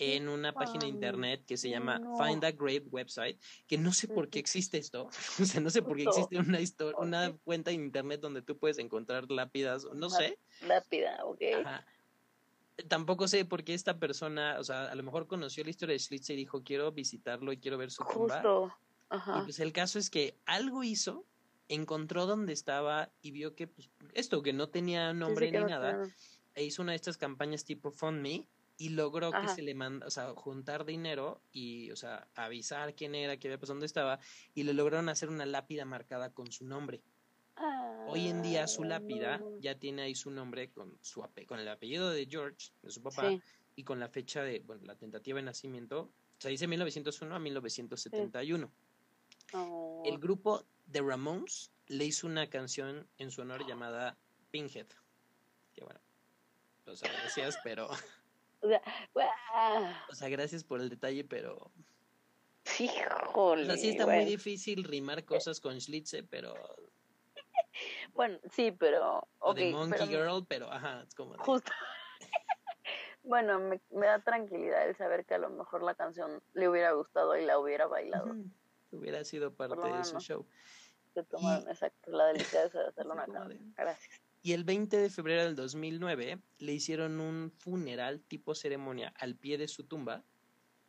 A: en una página de internet que se llama Find a Great Website, que no sé por qué existe esto, *laughs* o sea, no sé por qué existe una historia, una cuenta en internet donde tú puedes encontrar lápidas, no sé.
B: Lápida, ok.
A: Tampoco sé por qué esta persona, o sea, a lo mejor conoció la historia de Schlitz y dijo, quiero visitarlo y quiero ver su tumba. Justo. Ajá. Y pues el caso es que algo hizo, encontró dónde estaba y vio que, pues, esto, que no tenía nombre ni nada, e hizo una de estas campañas tipo Fund Me, y logró que se le manda, o sea, juntar dinero y, o sea, avisar quién era, qué había pasado, dónde estaba, y le lograron hacer una lápida marcada con su nombre. Hoy en día su lápida ah. ya tiene ahí su nombre con su con el apellido de George, de su papá, y con la fecha de, bueno, la tentativa de nacimiento, o sea, dice 1901 a 1971. El grupo The Ramones le hizo una canción en su honor llamada Pinhead. Que bueno, o sea, gracias, pero *laughs* O sea, gracias por el detalle, pero.
B: Híjole.
A: O sea, sí está muy difícil rimar cosas con Schlitze, pero.
B: Bueno, sí, pero.
A: o de Monkey Girl, pero ajá, es como.
B: Justo. *laughs* bueno, me, da tranquilidad el saber que a lo mejor la canción le hubiera gustado y la hubiera bailado.
A: Hubiera sido parte de su show.
B: Se tomaron, exacto, la delicadeza de hacerlo *laughs* una canción. Gracias.
A: Y el 20 de febrero del 2009 le hicieron un funeral tipo ceremonia al pie de su tumba,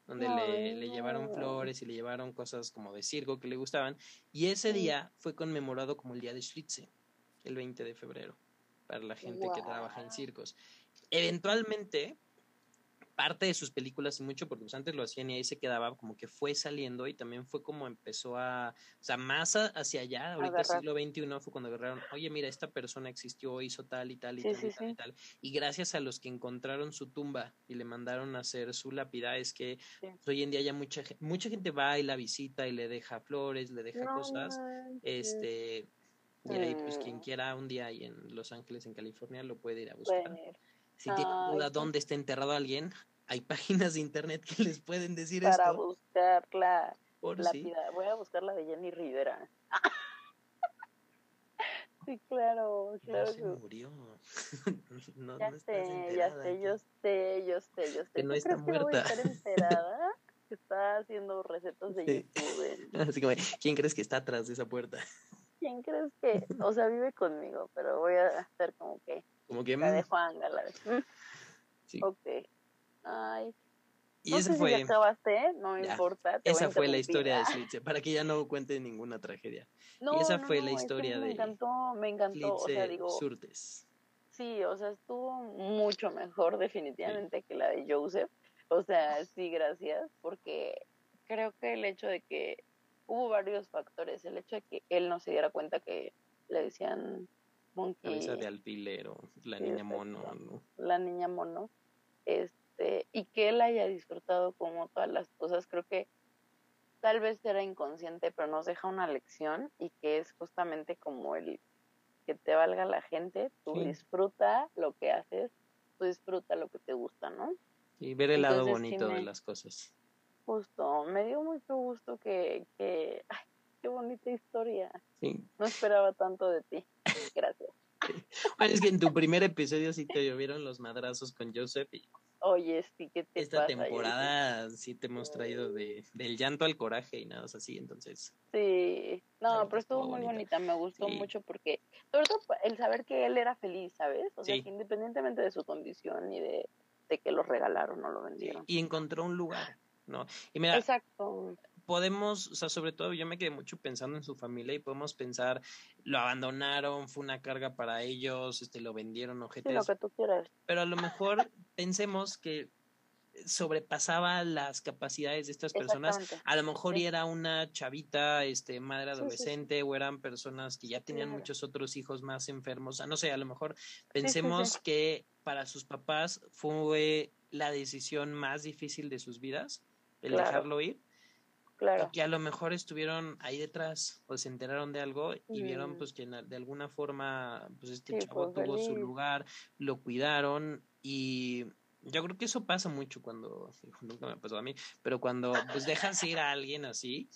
A: donde le, llevaron flores y le llevaron cosas como de circo que le gustaban. Y ese día fue conmemorado como el día de Schlitze, el 20 de febrero, para la gente que trabaja en circos. Eventualmente, parte de sus películas y mucho porque pues, antes lo hacían y ahí se quedaba como que fue saliendo y también fue como empezó a, o sea, más hacia allá, ahorita siglo XXI fue cuando agarraron, oye, mira, esta persona existió, hizo tal y tal y tal y tal y tal. Y gracias a los que encontraron su tumba y le mandaron a hacer su lápida, es que pues, hoy en día ya mucha, mucha gente va y la visita y le deja flores, le deja cosas, este... Y ahí, pues, quien mm. quiera un día ahí en Los Ángeles, en California, lo puede ir a buscar. Si tiene duda dónde está enterrado alguien, hay páginas de internet que les pueden decir
B: esto. Para buscar la, Voy a buscar la de Jenny Rivera. *laughs* sí, claro, claro. No
A: se murió. *laughs*
B: no, ya sé, ya sé, yo sé, yo sé, yo sé.
A: Que no está muerta.
B: Que voy a estar enterada? que está haciendo recetas de YouTube. *laughs*
A: Así como, ¿quién crees que está atrás de esa puerta?
B: ¿Quién crees que, o sea, vive conmigo, pero voy a hacer como que...
A: Como que...
B: La de mm. Juan, la de... Sí. Ok. Ay.
A: Y esa fue.
B: Si acabaste, no importa.
A: esa fue la historia de *laughs* Slitze, para que ya no cuente ninguna tragedia. y esa fue la historia de.
B: Me encantó, me encantó. o sea, digo.
A: Surtes.
B: Sí, o sea, estuvo mucho mejor, definitivamente, que la de Joseph. O sea, sí, gracias, porque creo que el hecho de que hubo varios factores. El hecho de que él no se diera cuenta que le decían monkey.
A: Cabeza de alfilero, la niña mono, ¿no?
B: La niña mono. Es, este, y que él haya disfrutado como todas las cosas, creo que tal vez era inconsciente, pero nos deja una lección y que es justamente como el que te valga la gente, tú disfruta lo que haces, tú disfruta lo que te gusta, ¿no?
A: Y ver el lado bonito de las cosas.
B: Justo, me dio mucho gusto que, que ay, qué bonita historia. No esperaba tanto de ti. *laughs* Gracias.
A: Bueno, es que en tu primer episodio sí te llovieron los madrazos con Joseph y
B: Oye, sí, que te
A: Esta temporada sí te hemos traído de, del llanto al coraje y nada así, entonces.
B: Sí, no, pero estuvo muy bonita. me gustó mucho porque, sobre todo el saber que él era feliz, ¿sabes? O sea, que independientemente de su condición y de, de que lo regalaron o lo vendieron.
A: Y encontró un lugar, ¿no? Y mira,
B: Exacto
A: podemos, o sea, sobre todo yo me quedé mucho pensando en su familia y podemos pensar, lo abandonaron, fue una carga para ellos, este, lo vendieron, objetos.
B: lo que tú quieras.
A: Pero a lo mejor pensemos que sobrepasaba las capacidades de estas personas. A lo mejor era una chavita, este, madre adolescente, o eran personas que ya tenían muchos otros hijos más enfermos. O sea, no sé, a lo mejor pensemos que para sus papás fue la decisión más difícil de sus vidas, el dejarlo ir.
B: Claro.
A: que a lo mejor estuvieron ahí detrás o se enteraron de algo y vieron pues que de alguna forma pues este chavo tuvo su lugar, lo cuidaron y yo creo que eso pasa mucho cuando, nunca me pasó a mí, pero cuando pues dejas ir a alguien así,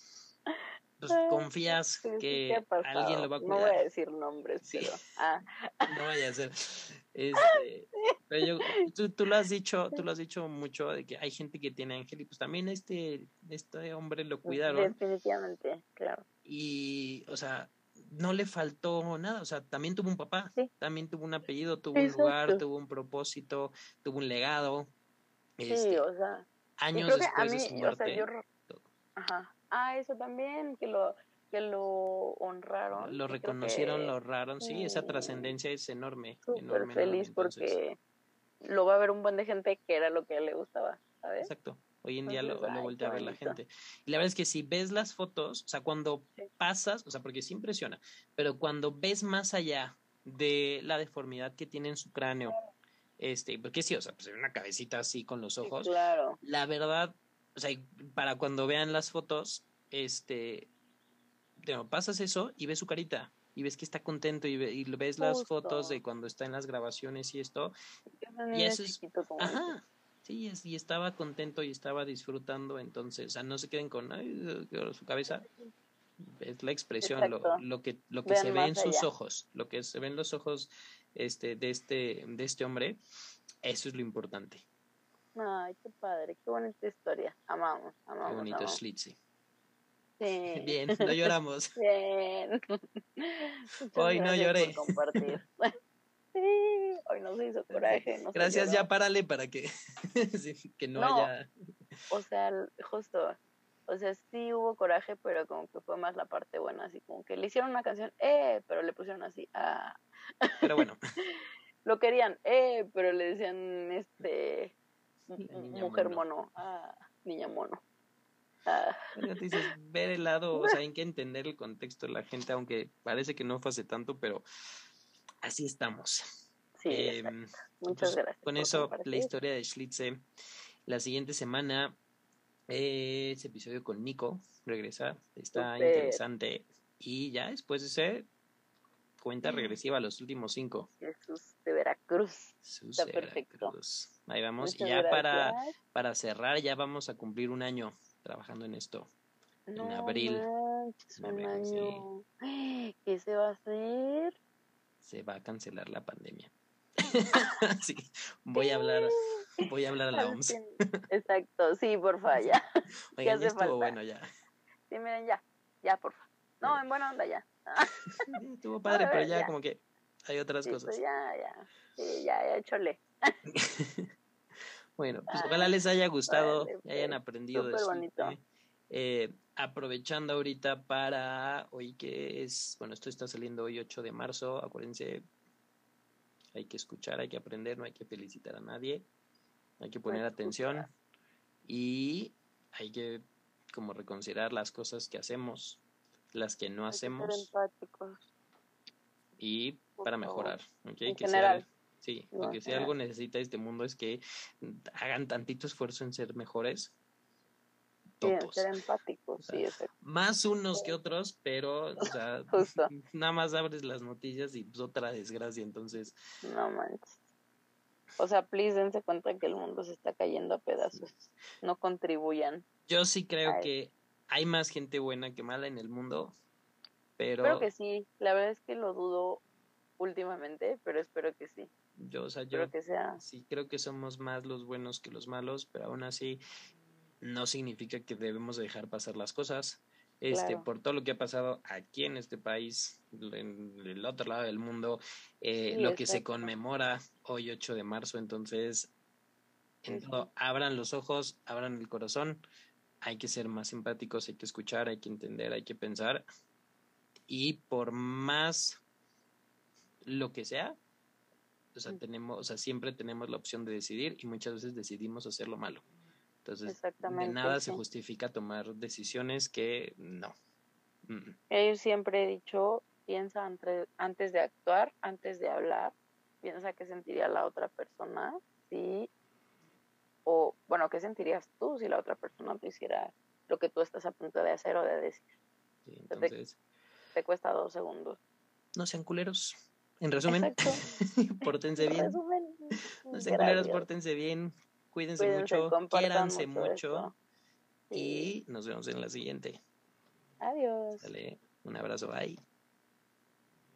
A: pues confías que alguien lo va a cuidar.
B: No voy a decir nombres, pero... Ah. *laughs*
A: no vaya a ser. *laughs* Este, Pero tú, tú, lo has dicho, tú lo has dicho mucho de que hay gente que tiene ángel y pues también este, este hombre lo cuidaron.
B: Definitivamente, claro.
A: Y, o sea, no le faltó nada, o sea, también tuvo un papá, también tuvo un apellido, tuvo un lugar, tuvo un propósito, tuvo un legado.
B: Sí, este, o sea, años después de su muerte. Ajá. Ah, eso también, que lo que lo honraron.
A: Lo reconocieron, lo honraron, sí, esa trascendencia es enorme.
B: Súper feliz porque lo va a ver un buen de gente que era lo que le gustaba, ¿sabes?
A: Exacto. Hoy en día lo, lo voltea a ver la gente. Y la verdad es que si ves las fotos, o sea, cuando pasas, o sea, porque sí impresiona, pero cuando ves más allá de la deformidad que tiene en su cráneo, este, porque sí, o sea, pues una cabecita así con los ojos.
B: claro.
A: La verdad, o sea, para cuando vean las fotos, este, pasas eso y ves su carita y ves que está contento y, ves las fotos de cuando está en las grabaciones y esto. Y eso es, ajá, sí, y estaba contento y estaba disfrutando, entonces, o sea, no se queden con su cabeza. Es la expresión, lo, lo, que, lo que se ve en sus ojos, lo que se ve en los ojos este, de, este, de este hombre, eso es lo importante.
B: Ay, qué padre, qué bonita historia. Amamos, amamos.
A: Qué bonito Bien, no lloramos. *laughs*
B: Bien. *laughs*
A: Hoy no lloré.
B: compartir. *laughs* Sí, hoy no se hizo coraje.
A: Gracias, ya párale para que, que no, haya.
B: O sea, justo, o sea, sí hubo coraje, pero como que fue más la parte buena, así como que le hicieron una canción, eh, pero le pusieron así, ah.
A: Pero bueno.
B: Lo querían, eh, pero le decían, este, mujer mono, ah, niña mono.
A: Ah. dices, ver el lado, o sea, hay que entender el contexto de la gente, aunque parece que no fue hace tanto, pero así estamos.
B: Sí, em, Muchas pues, gracias.
A: Con eso, la historia de Schlitze. La siguiente semana, eh, ese episodio con Nico regresa, está interesante. Y ya después de ese, cuenta regresiva a los últimos cinco.
B: Jesús de Veracruz. está perfecto.
A: Ahí vamos. y ya para, para cerrar, ya vamos a cumplir un año trabajando en esto. en abril. *gasps*
B: ¿Qué se va a hacer?
A: Se va a cancelar la pandemia. *laughs* sí, voy a hablar, voy a hablar a la OMS.
B: Exacto, sí, porfa, ya. *laughs*
A: Oigan, ya estuvo bueno ya.
B: Sí, miren, ya, ya, porfa. No, en buena onda ya. *laughs*
A: estuvo padre, pero ya, como que hay otras cosas.
B: Pues ya, ya, sí, ya, ya, chole.
A: Bueno, pues ojalá les haya gustado, hayan aprendido de eso. Eh, aprovechando ahorita para hoy que es, bueno, esto está saliendo hoy 8 de marzo, acuérdense, hay que escuchar, hay que aprender, no hay que felicitar a nadie, hay que poner atención y hay que como reconsiderar las cosas que hacemos, las que no hacemos y para mejorar, ¿okay? que general. Sí, porque si algo necesita este mundo es que hagan tantito esfuerzo en ser mejores.
B: Todos. ser empáticos, sí,
A: Más unos que otros, pero, o sea, *laughs* nada más abres las noticias y pues otra desgracia, entonces.
B: No manches. O sea, please dense cuenta que el mundo se está cayendo a pedazos. No contribuyan.
A: Yo sí creo que hay más gente buena que mala en el mundo, pero...
B: Creo que sí. La verdad es que lo dudo últimamente, pero espero que sí.
A: Yo, o sea, yo sí creo que somos más los buenos que los malos, pero aún así no significa que debemos dejar pasar las cosas. Este, por todo lo que ha pasado aquí en este país, en el otro lado del mundo, eh, lo que se conmemora hoy 8 de marzo, entonces, abran los ojos, abran el corazón, hay que ser más empáticos, hay que escuchar, hay que entender, hay que pensar, y por más lo que sea, o sea, tenemos, o sea, siempre tenemos la opción de decidir y muchas veces decidimos hacer lo malo. Entonces, de nada se justifica tomar decisiones que no.
B: Yo siempre he dicho, piensa antes de actuar, antes de hablar, piensa qué sentiría la otra persona, sí, o bueno, qué sentirías tú si la otra persona te hiciera lo que tú estás a punto de hacer o de decir.
A: Sí, entonces,
B: te cuesta dos segundos.
A: No sean culeros. En resumen, *laughs* pórtense bien. no sean culeros, pórtense bien. Cuídense, mucho, quiéranse mucho. Y nos vemos en la siguiente.
B: Adiós.
A: Dale, un abrazo, bye.